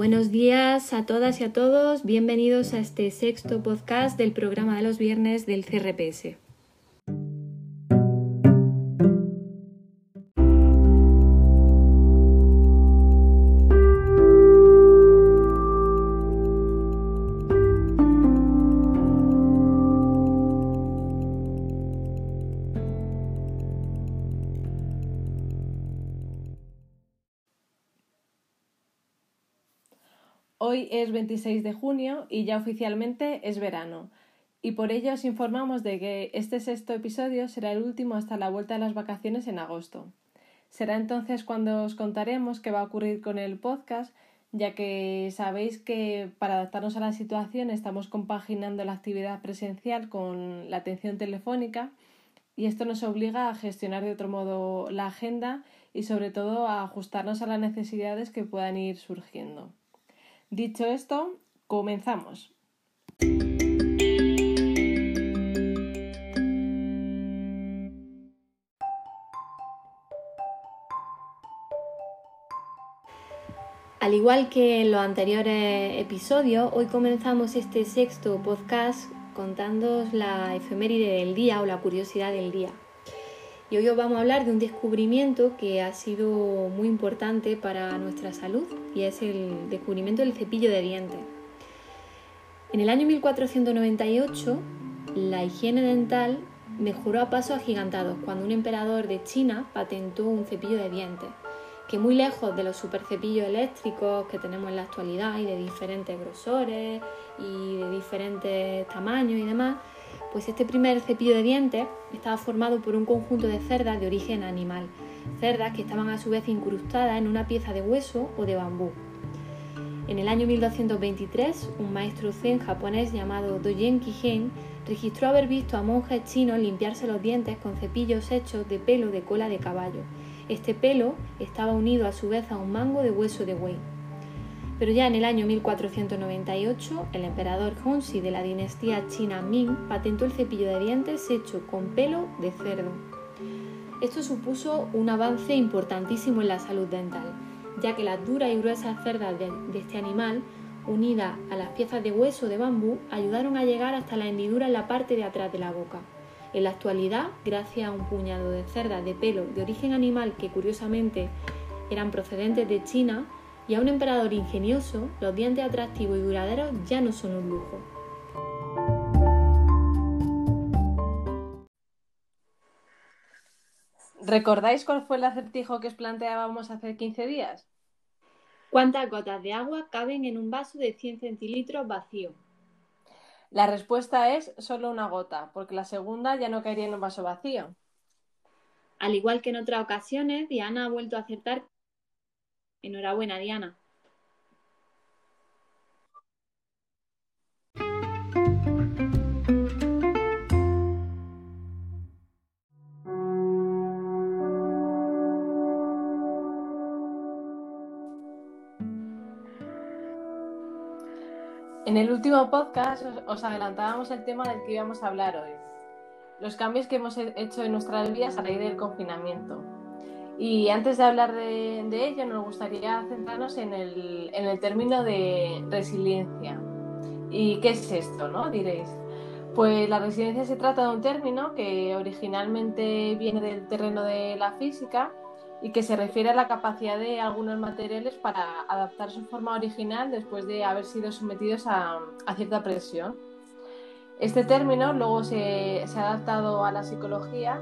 Buenos días a todas y a todos, bienvenidos a este sexto podcast del programa de los viernes del CRPS. 26 de junio y ya oficialmente es verano. Y por ello os informamos de que este sexto episodio será el último hasta la vuelta de las vacaciones en agosto. Será entonces cuando os contaremos qué va a ocurrir con el podcast, ya que sabéis que para adaptarnos a la situación estamos compaginando la actividad presencial con la atención telefónica y esto nos obliga a gestionar de otro modo la agenda y sobre todo a ajustarnos a las necesidades que puedan ir surgiendo. Dicho esto, comenzamos. Al igual que en los anteriores episodios, hoy comenzamos este sexto podcast contándoos la efeméride del día o la curiosidad del día. Y hoy os vamos a hablar de un descubrimiento que ha sido muy importante para nuestra salud y es el descubrimiento del cepillo de dientes. En el año 1498, la higiene dental mejoró a pasos agigantados cuando un emperador de China patentó un cepillo de dientes, que muy lejos de los supercepillos eléctricos que tenemos en la actualidad y de diferentes grosores y de diferentes tamaños y demás, pues este primer cepillo de dientes estaba formado por un conjunto de cerdas de origen animal, cerdas que estaban a su vez incrustadas en una pieza de hueso o de bambú. En el año 1223, un maestro zen japonés llamado Dogen Kigen registró haber visto a monjes chinos limpiarse los dientes con cepillos hechos de pelo de cola de caballo. Este pelo estaba unido a su vez a un mango de hueso de buey. Pero ya en el año 1498, el emperador Hongxi de la dinastía china Ming patentó el cepillo de dientes hecho con pelo de cerdo. Esto supuso un avance importantísimo en la salud dental, ya que las duras y gruesas cerdas de, de este animal, unidas a las piezas de hueso de bambú, ayudaron a llegar hasta la hendidura en la parte de atrás de la boca. En la actualidad, gracias a un puñado de cerdas de pelo de origen animal que curiosamente eran procedentes de China, y a un emperador ingenioso, los dientes atractivos y duraderos ya no son un lujo. ¿Recordáis cuál fue el acertijo que os planteábamos hace 15 días? ¿Cuántas gotas de agua caben en un vaso de 100 centilitros vacío? La respuesta es solo una gota, porque la segunda ya no caería en un vaso vacío. Al igual que en otras ocasiones, Diana ha vuelto a acertar Enhorabuena, Diana. En el último podcast os adelantábamos el tema del que íbamos a hablar hoy, los cambios que hemos hecho en nuestras vidas a raíz del confinamiento. Y antes de hablar de, ello, nos gustaría centrarnos en el, en el, término de resiliencia. ¿Y qué es esto, no? Diréis. Pues la resiliencia se trata de un término que originalmente viene del terreno de la física y que se refiere a la capacidad de algunos materiales para adaptar su forma original después de haber sido sometidos a, a cierta presión. Este término luego se, se ha adaptado a la psicología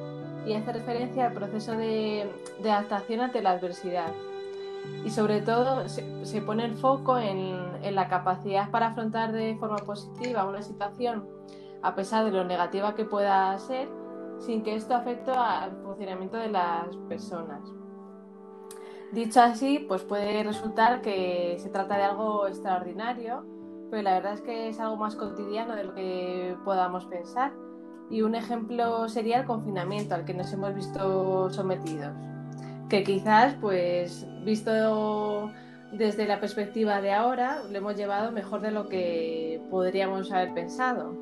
y hace referencia al proceso de, adaptación ante la adversidad. Y sobre todo se, pone el foco en, la capacidad para afrontar de forma positiva una situación a pesar de lo negativa que pueda ser, sin que esto afecte al funcionamiento de las personas. Dicho así, pues puede resultar que se trata de algo extraordinario, pero la verdad es que es algo más cotidiano de lo que podamos pensar y un ejemplo sería el confinamiento al que nos hemos visto sometidos, que quizás, pues, visto desde la perspectiva de ahora, lo hemos llevado mejor de lo que podríamos haber pensado.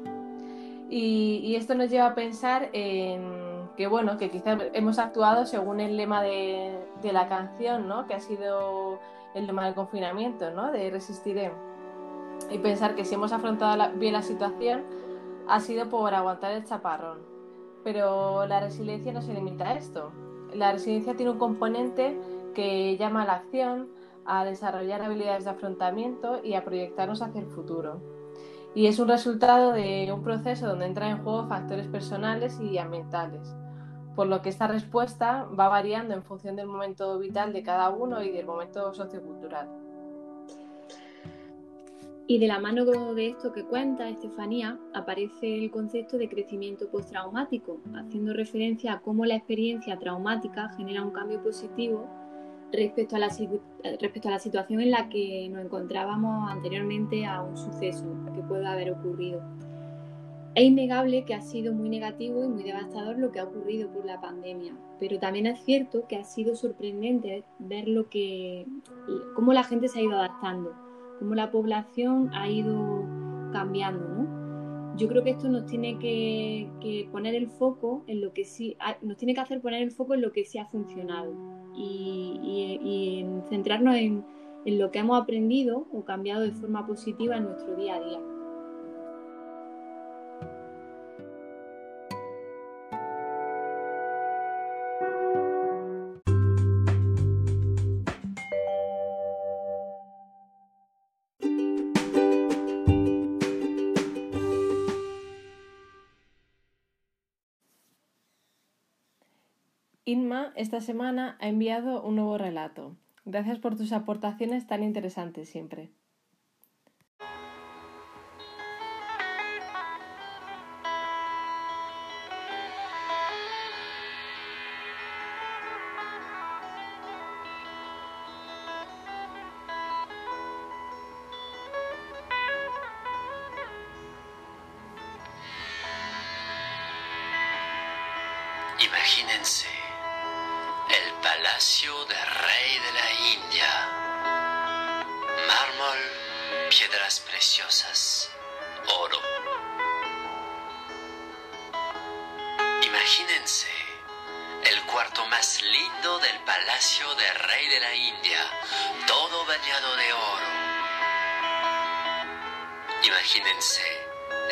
Y, esto nos lleva a pensar en que, bueno, que quizás hemos actuado según el lema de, de la canción, ¿no? Que ha sido el tema del confinamiento, ¿no? De resistiré. Y pensar que si hemos afrontado bien la situación ha sido por aguantar el chaparrón. Pero la resiliencia no se limita a esto. La resiliencia tiene un componente que llama a la acción, a desarrollar habilidades de afrontamiento y a proyectarnos hacia el futuro. Y es un resultado de un proceso donde entran en juego factores personales y ambientales, por lo que esta respuesta va variando en función del momento vital de cada uno y del momento sociocultural. Y de la mano de esto que cuenta Estefanía, aparece el concepto de crecimiento postraumático, haciendo referencia a cómo la experiencia traumática genera un cambio positivo respecto a, la, respecto a la situación en la que nos encontrábamos anteriormente a un suceso que pueda haber ocurrido. Es innegable que ha sido muy negativo y muy devastador lo que ha ocurrido por la pandemia, pero también es cierto que ha sido sorprendente ver lo que, cómo la gente se ha ido adaptando cómo la población ha ido cambiando, ¿no? Yo creo que esto nos tiene que, poner el foco en lo que sí, nos tiene que hacer poner el foco en lo que sí ha funcionado y, en centrarnos en lo que hemos aprendido o cambiado de forma positiva en nuestro día a día. Inma esta semana ha enviado un nuevo relato. Gracias por tus aportaciones tan interesantes siempre. Imagínense palacio del rey de la India. Mármol, piedras preciosas, oro. Imagínense el cuarto más lindo del palacio del rey de la India, todo bañado de oro. Imagínense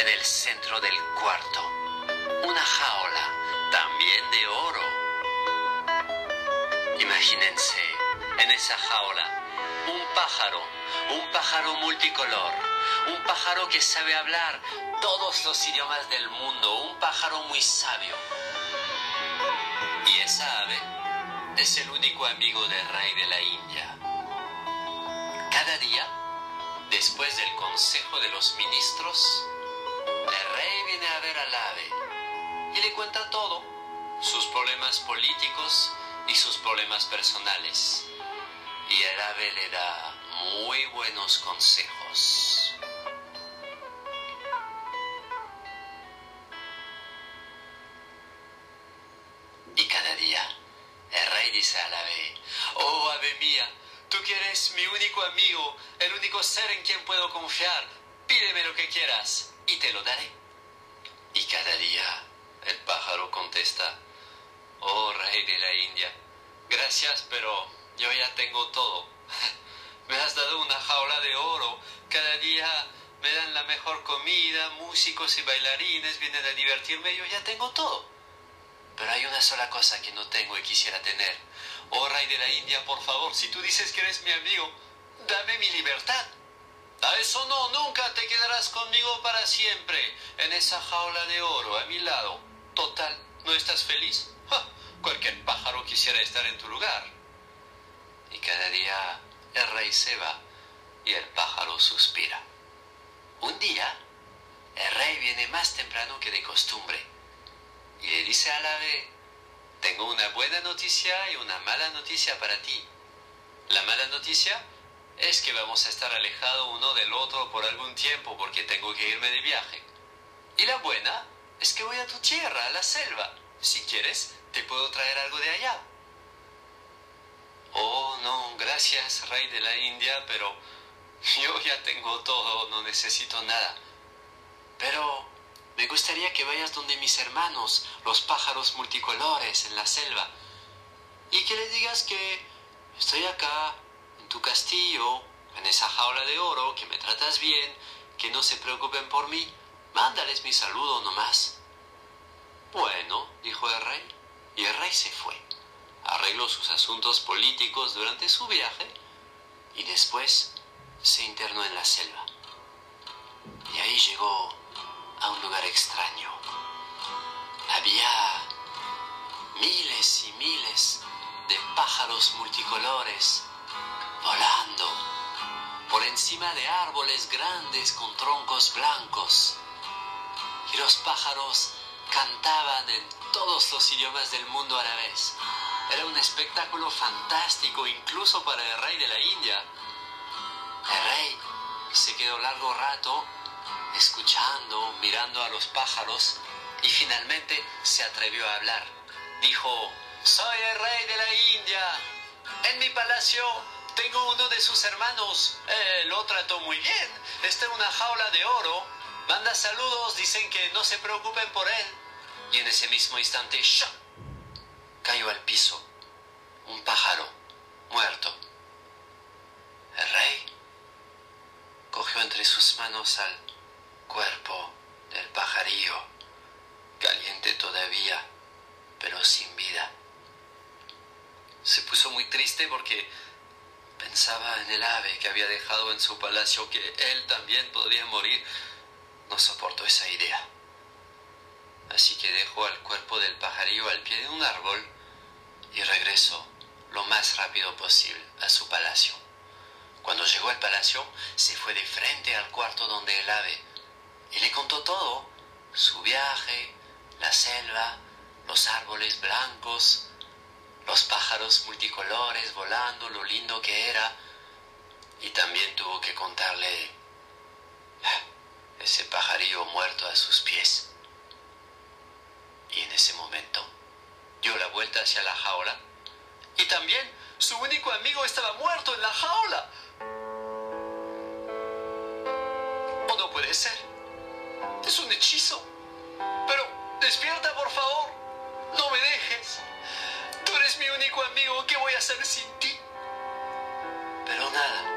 en el centro del cuarto una jaula también de oro Imagínense en esa jaula un pájaro, un pájaro multicolor, un pájaro que sabe hablar todos los idiomas del mundo, un pájaro muy sabio. Y esa ave es el único amigo del rey de la India. Cada día, después del consejo de los ministros, el rey viene a ver al ave y le cuenta todo, sus problemas políticos, y sus problemas personales. Y el ave le da muy buenos consejos. Comida, músicos y bailarines vienen a divertirme, yo ya tengo todo. Pero hay una sola cosa que no tengo y quisiera tener. Oh rey de la India, por favor, si tú dices que eres mi amigo, dame mi libertad. A eso no, nunca te quedarás conmigo para siempre, en esa jaula de oro a mi lado. Total, ¿no estás feliz? Cualquier pájaro quisiera estar en tu lugar. Y cada día el rey se va y el pájaro suspira. Un día, el rey viene más temprano que de costumbre y le dice al ave, tengo una buena noticia y una mala noticia para ti. La mala noticia es que vamos a estar alejados uno del otro por algún tiempo porque tengo que irme de viaje. Y la buena es que voy a tu tierra, a la selva. Si quieres, ¿Te puedo traer algo de allá? Oh, no, gracias, rey de la India, pero yo ya tengo todo, no necesito nada. Gustaría que vayas donde mis hermanos, los pájaros multicolores en la selva, y que le digas que estoy acá, en tu castillo, en esa jaula de oro, que me tratas bien, que no se preocupen por mí, mándales mi saludo nomás. Bueno, dijo el rey, y el rey se fue. Arregló sus asuntos políticos durante su viaje y después se internó en la selva. Y ahí llegó a un lugar extraño. Había miles y miles de pájaros multicolores volando por encima de árboles grandes con troncos blancos. Y los pájaros cantaban en todos los idiomas del mundo a la vez. Era un espectáculo fantástico incluso para el rey de la India. El rey se quedó largo rato escuchando, mirando a los pájaros y finalmente se atrevió a hablar. Dijo, soy el rey de la India. En mi palacio tengo uno de sus hermanos. Eh, lo trató muy bien. Está en una jaula de oro. Manda saludos, dicen que no se preocupen por él. Y en ese mismo instante, ¡shah! cayó al piso un pájaro muerto. El rey cogió entre sus manos al cuerpo del pajarillo, caliente todavía, pero sin vida. Se puso muy triste porque pensaba en el ave que había dejado en su palacio, que él también podría morir. No soportó esa idea. Así que dejó al cuerpo del pajarillo al pie de un árbol y regresó lo más rápido posible a su palacio. Cuando llegó al palacio, se fue de frente al cuarto donde el ave y le contó todo, su viaje, la selva, los árboles blancos, los pájaros multicolores volando, lo lindo que era, y también tuvo que contarle ese pajarillo muerto a sus pies. Y en ese momento dio la vuelta hacia la jaula y también su único amigo estaba muerto en la jaula. ¿O no puede ser? Es un hechizo. Pero despierta, por favor. No me dejes. Tú eres mi único amigo. ¿Qué voy a hacer sin ti? Pero nada.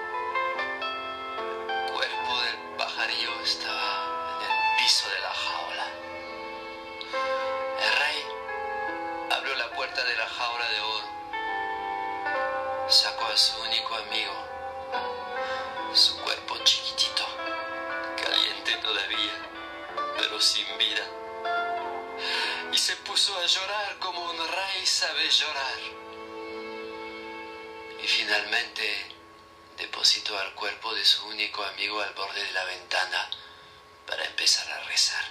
Único amigo al borde de la ventana para empezar a rezar.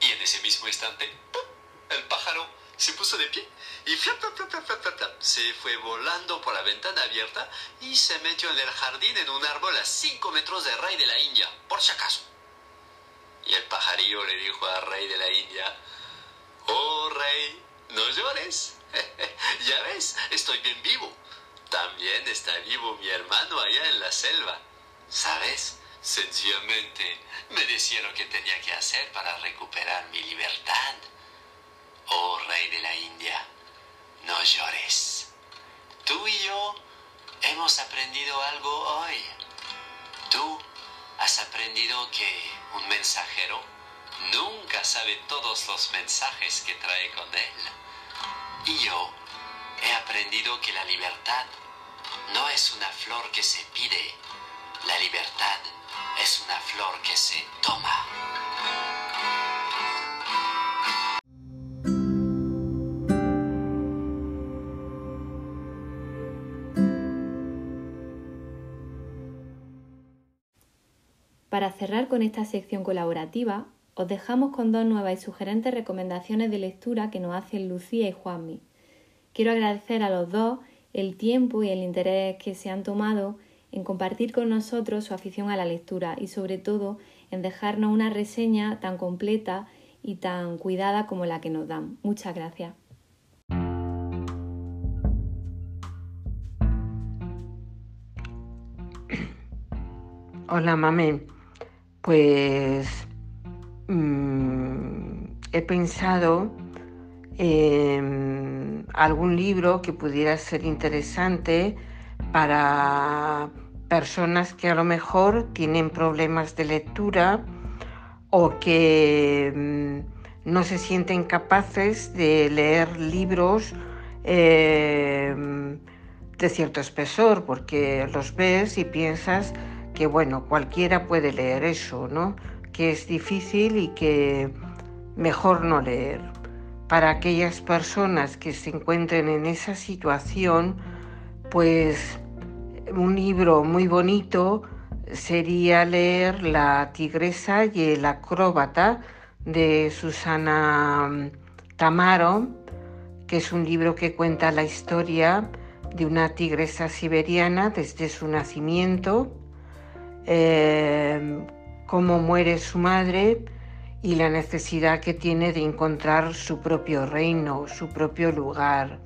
Y en ese mismo instante, ¡pum! el pájaro se puso de pie y flap, flap, flap, se fue volando por la ventana abierta y se metió en el jardín en un árbol a 5 metros del rey de la India, por si acaso. Y el pajarillo le dijo al rey de la India, oh rey, no llores, ya ves, estoy bien vivo. También está vivo mi hermano allá en la selva. ¿Sabes? Sencillamente me decía lo que tenía que hacer para recuperar mi libertad. Oh rey de la India, no llores. Tú y yo hemos aprendido algo hoy. Tú has aprendido que un mensajero nunca sabe todos los mensajes que trae con él. Y yo he aprendido que la libertad no es una flor que se pide, la libertad es una flor que se toma. Para cerrar con esta sección colaborativa, os dejamos con dos nuevas y sugerentes recomendaciones de lectura que nos hacen Lucía y Juanmi. Quiero agradecer a los dos el tiempo y el interés que se han tomado en compartir con nosotros su afición a la lectura y sobre todo en dejarnos una reseña tan completa y tan cuidada como la que nos dan. Muchas gracias. Hola, mami. Pues mm, he pensado en algún libro que pudiera ser interesante para personas que a lo mejor tienen problemas de lectura o que mm, no se sienten capaces de leer libros eh, de cierto espesor, porque los ves y piensas que, bueno, cualquiera puede leer eso, ¿no? Que es difícil y que mejor no leer. Para aquellas personas que se encuentren en esa situación, pues un libro muy bonito sería leer La tigresa y el acróbata de Susana mm, Tamaro, que es un libro que cuenta la historia de una tigresa siberiana desde su nacimiento, eh, cómo muere su madre y la necesidad que tiene de encontrar su propio reino, su propio lugar.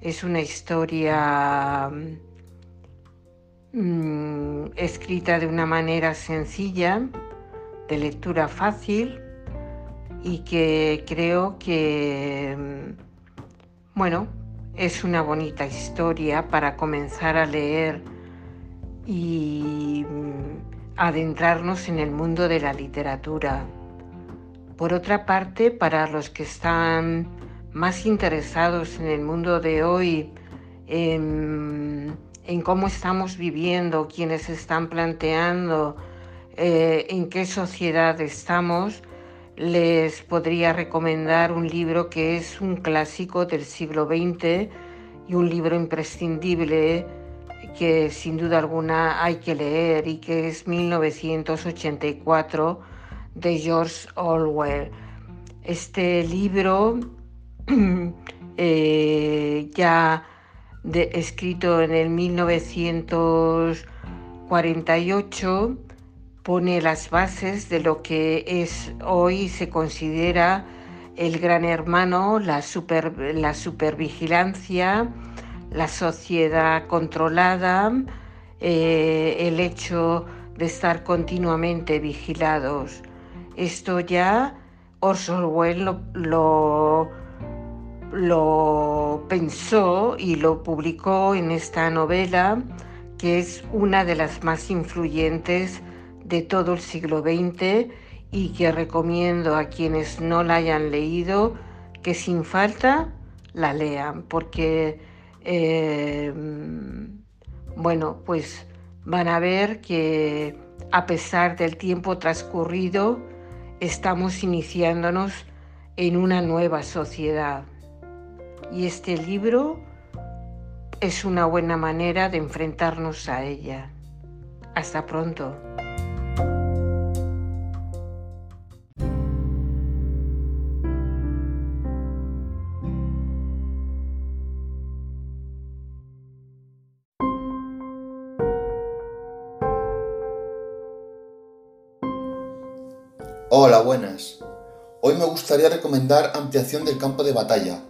Es una historia mm, escrita de una manera sencilla, de lectura fácil y que creo que, mm, bueno, es una bonita historia para comenzar a leer y mm, adentrarnos en el mundo de la literatura. Por otra parte, para los que están más interesados en el mundo de hoy, en, cómo estamos viviendo, quienes están planteando eh, en qué sociedad estamos, les podría recomendar un libro que es un clásico del siglo XX y un libro imprescindible que sin duda alguna hay que leer y que es 1984 de George Orwell. Este libro, eh, ya escrito en el 1948, pone las bases de lo que es hoy se considera el gran hermano, la, super, la supervigilancia, la sociedad controlada, eh, el hecho de estar continuamente vigilados. Esto ya Orson Welles lo, lo pensó y lo publicó en esta novela, que es una de las más influyentes de todo el siglo XX y que recomiendo a quienes no la hayan leído que sin falta la lean, porque, eh, bueno, pues van a ver que a pesar del tiempo transcurrido, estamos iniciándonos en una nueva sociedad. Y este libro es una buena manera de enfrentarnos a ella. Hasta pronto. Hola, buenas. Hoy me gustaría recomendar Ampliación del campo de batalla,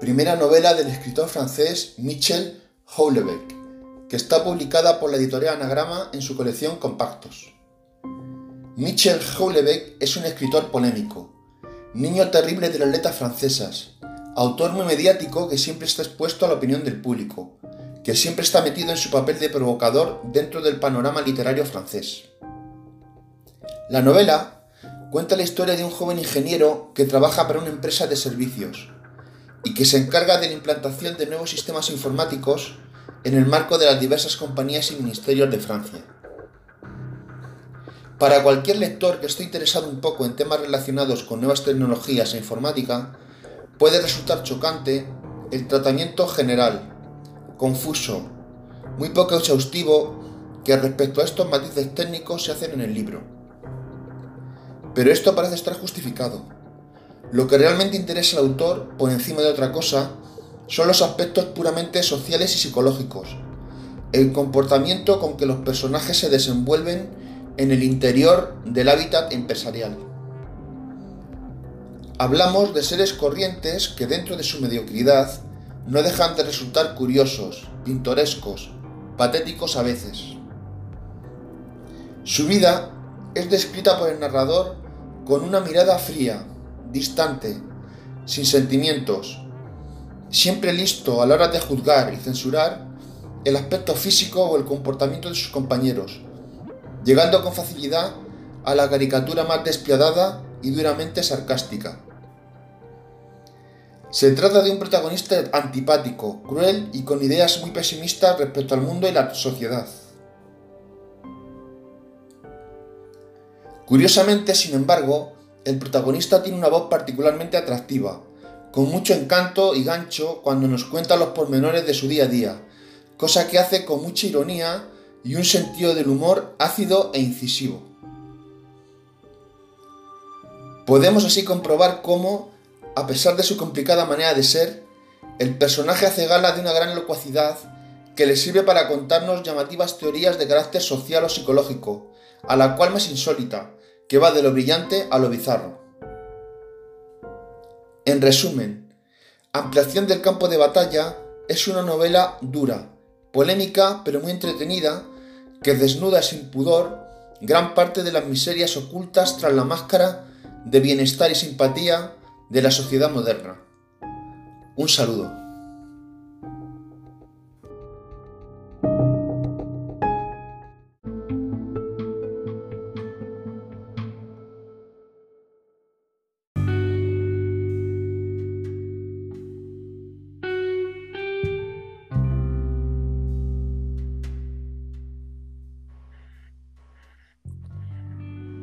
primera novela del escritor francés Michel Houellebecq, que está publicada por la editorial Anagrama en su colección Compactos. Michel Houellebecq es un escritor polémico, niño terrible de las letras francesas, autor muy mediático que siempre está expuesto a la opinión del público, que siempre está metido en su papel de provocador dentro del panorama literario francés. La novela cuenta la historia de un joven ingeniero que trabaja para una empresa de servicios y que se encarga de la implantación de nuevos sistemas informáticos en el marco de las diversas compañías y ministerios de Francia. Para cualquier lector que esté interesado un poco en temas relacionados con nuevas tecnologías e informática, puede resultar chocante el tratamiento general, confuso, muy poco exhaustivo que respecto a estos matices técnicos se hacen en el libro. Pero esto parece estar justificado. Lo que realmente interesa al autor, por encima de otra cosa, son los aspectos puramente sociales y psicológicos, el comportamiento con que los personajes se desenvuelven en el interior del hábitat empresarial. Hablamos de seres corrientes que dentro de su mediocridad no dejan de resultar curiosos, pintorescos, patéticos a veces. Su vida es descrita por el narrador con una mirada fría, distante, sin sentimientos, siempre listo a la hora de juzgar y censurar, el aspecto físico o el comportamiento de sus compañeros, llegando con facilidad a la caricatura más despiadada y duramente sarcástica. Se trata de un protagonista antipático, cruel y con ideas muy pesimistas respecto al mundo y la sociedad. Curiosamente, sin embargo, el protagonista tiene una voz particularmente atractiva, con mucho encanto y gancho cuando nos cuenta los pormenores de su día a día, cosa que hace con mucha ironía y un sentido del humor ácido e incisivo. Podemos así comprobar cómo, a pesar de su complicada manera de ser, el personaje hace gala de una gran locuacidad que le sirve para contarnos llamativas teorías de carácter social o psicológico, a la cual más insólita, que va de lo brillante a lo bizarro. En resumen, Ampliación del campo de batalla es una novela dura, polémica pero muy entretenida, que desnuda sin pudor gran parte de las miserias ocultas tras la máscara de bienestar y simpatía de la sociedad moderna. Un saludo.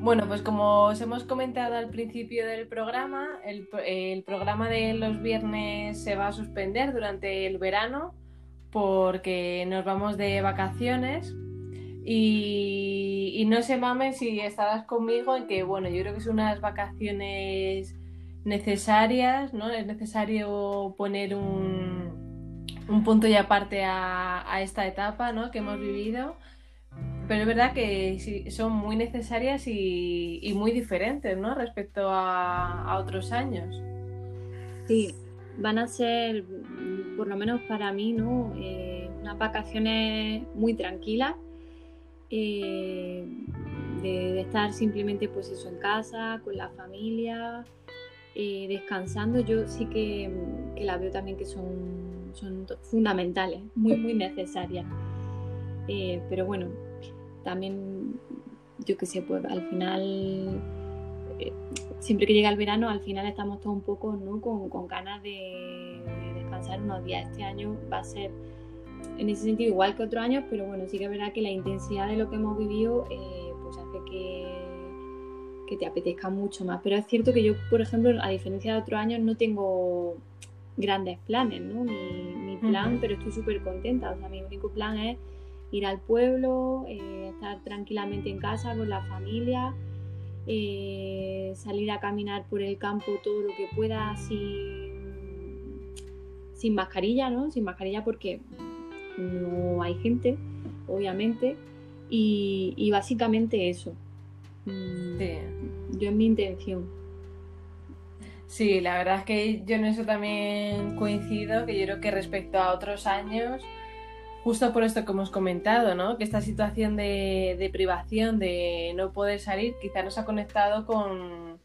Bueno, pues como os hemos comentado al principio del programa, el, programa de los viernes se va a suspender durante el verano porque nos vamos de vacaciones y, no se mamen si estabas conmigo en que, bueno, yo creo que son unas vacaciones necesarias, ¿no? Es necesario poner un, punto y aparte a, a esta etapa, ¿no? Que hemos vivido pero es verdad que son muy necesarias y, muy diferentes, ¿no? Respecto a, otros años. Sí, van a ser, por lo menos para mí, ¿no? Eh, unas vacaciones muy tranquilas. Eh, de, estar simplemente pues eso en casa, con la familia, eh, descansando. Yo sí que, que la veo también que son, son fundamentales, muy, muy necesarias. pero bueno, también, yo qué sé, pues al final, eh, siempre que llega el verano, al final estamos todos un poco ¿no? con, ganas de, descansar unos días. Este año va a ser en ese sentido igual que otros años, pero bueno, sí que es verdad que la intensidad de lo que hemos vivido eh, pues hace que, que te apetezca mucho más. Pero es cierto que yo, por ejemplo, a diferencia de otros años, no tengo grandes planes, ¿no? Mi, mi plan, pero estoy súper contenta. O sea, mi único plan es ir al pueblo, eh, estar tranquilamente en casa con la familia, eh, salir a caminar por el campo todo lo que pueda sin, sin mascarilla, ¿no? Sin mascarilla porque no hay gente, obviamente, y, básicamente eso. Mm, yo es mi intención. Sí, la verdad es que yo en eso también coincido, que yo creo que respecto a otros años, justo por esto que hemos comentado, ¿no? Que esta situación de, privación, de no poder salir, quizá nos ha conectado con,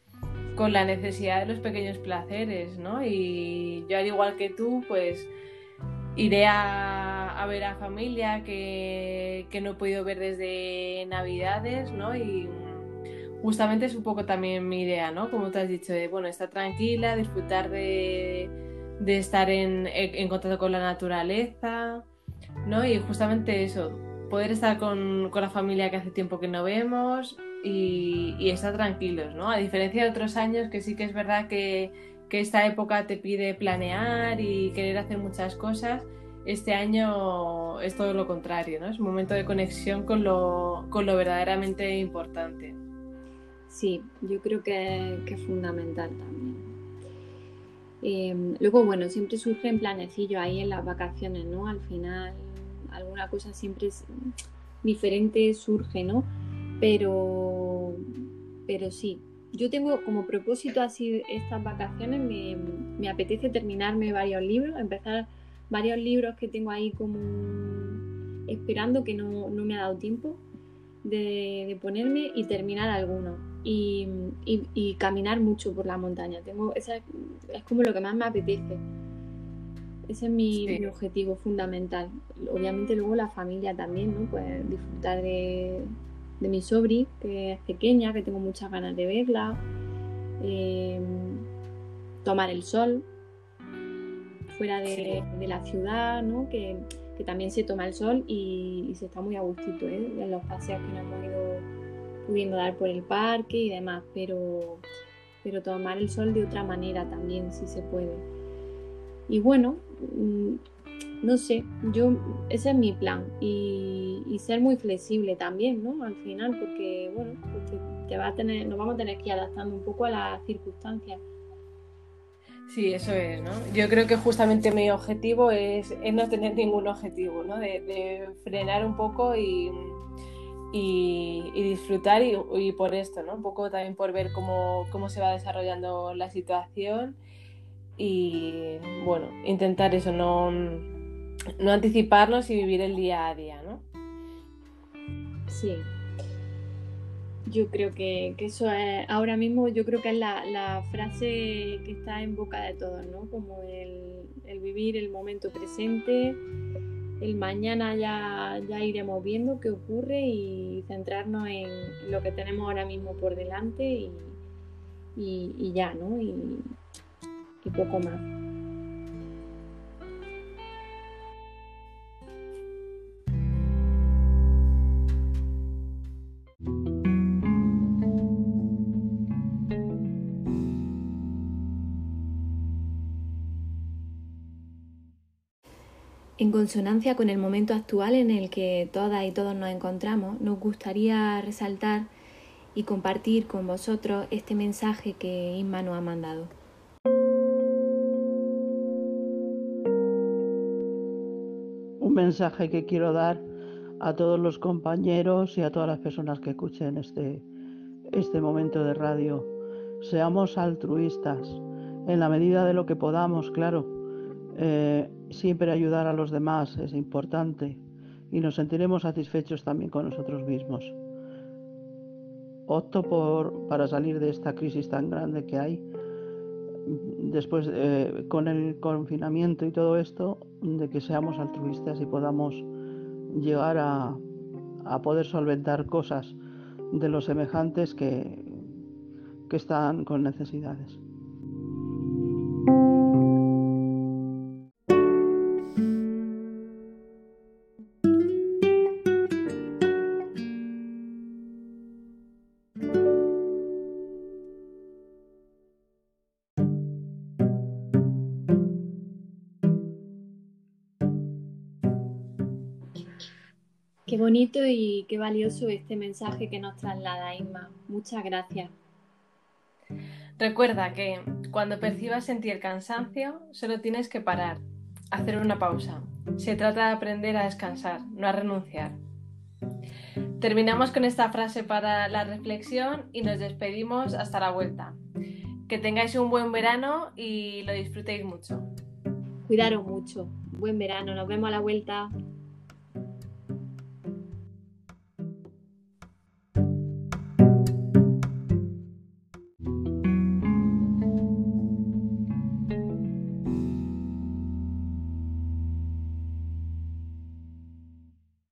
la necesidad de los pequeños placeres, ¿no? Y yo al igual que tú, pues iré a, ver a familia que, no he podido ver desde Navidades, ¿no? Y justamente es un poco también mi idea, ¿no? Como te has dicho, de, bueno, estar tranquila, disfrutar de, estar en, en contacto con la naturaleza, ¿no? Y justamente eso, poder estar con, la familia que hace tiempo que no vemos y, estar tranquilos, ¿no? A diferencia de otros años que sí que es verdad que, esta época te pide planear y querer hacer muchas cosas, este año es todo lo contrario, ¿no? Es un momento de conexión con lo, verdaderamente importante. Sí, yo creo que, es fundamental también. Em, luego, bueno, siempre surge en planecillo ahí en las vacaciones, ¿no? Al final alguna cosa siempre es diferente surge, ¿no? Pero, pero sí, yo tengo como propósito así estas vacaciones, me, apetece terminarme varios libros, empezar varios libros que tengo ahí como esperando que no, me ha dado tiempo de, ponerme y terminar algunos. Y, caminar mucho por la montaña. Tengo, esa es como lo que más me apetece. ese es mi, objetivo fundamental. Obviamente luego la familia también, ¿no? Pues disfrutar de, mi sobri, que es pequeña, que tengo muchas ganas de verla. Em, tomar el sol fuera de, la ciudad, ¿no? Que, también se toma el sol y, se está muy a gustito, ¿eh? En los paseos que nos hemos ido pudiendo dar por el parque y demás, pero, pero tomar el sol de otra manera también, si se puede. Y bueno, mm, no sé, yo, ese es mi plan y, ser muy flexible también, ¿no? Al final, porque, bueno, pues te, va a tener, nos vamos a tener que ir adaptando un poco a las circunstancias. Sí, eso es, ¿no? Yo creo que justamente mi objetivo es, no tener ningún objetivo, ¿no? De, frenar un poco y, y, disfrutar y, por esto, ¿no? Un poco también por ver cómo, cómo se va desarrollando la situación y bueno, intentar eso, no, no anticiparnos y vivir el día a día, ¿no? Sí. Yo creo que, eso es, ahora mismo yo creo que es la, frase que está en boca de todos, ¿no? Como el, vivir el momento presente, el mañana ya, ya iremos viendo qué ocurre y centrarnos en lo que tenemos ahora mismo por delante y, y ya, ¿no? Y, y poco más. En consonancia con el momento actual en el que todas y todos nos encontramos, nos gustaría resaltar y compartir con vosotros este mensaje que Inma nos ha mandado. mensaje que quiero dar a todos los compañeros y a todas las personas que escuchen este, este momento de radio. Seamos altruistas en la medida de lo que podamos, claro. Eh, siempre ayudar a los demás es importante y nos sentiremos satisfechos también con nosotros mismos. Opto por, para salir de esta crisis tan grande que hay, después eh, con el confinamiento y todo esto, de que seamos altruistas y podamos llegar a, a poder solventar cosas de los semejantes que, que están con necesidades. Qué bonito y qué valioso este mensaje que nos traslada Inma. Muchas gracias. Recuerda que cuando percibas sentir cansancio, solo tienes que parar, hacer una pausa. Se trata de aprender a descansar, no a renunciar. Terminamos con esta frase para la reflexión y nos despedimos hasta la vuelta. Que tengáis un buen verano y lo disfrutéis mucho. Cuidaros mucho. Buen verano. Nos vemos a la vuelta.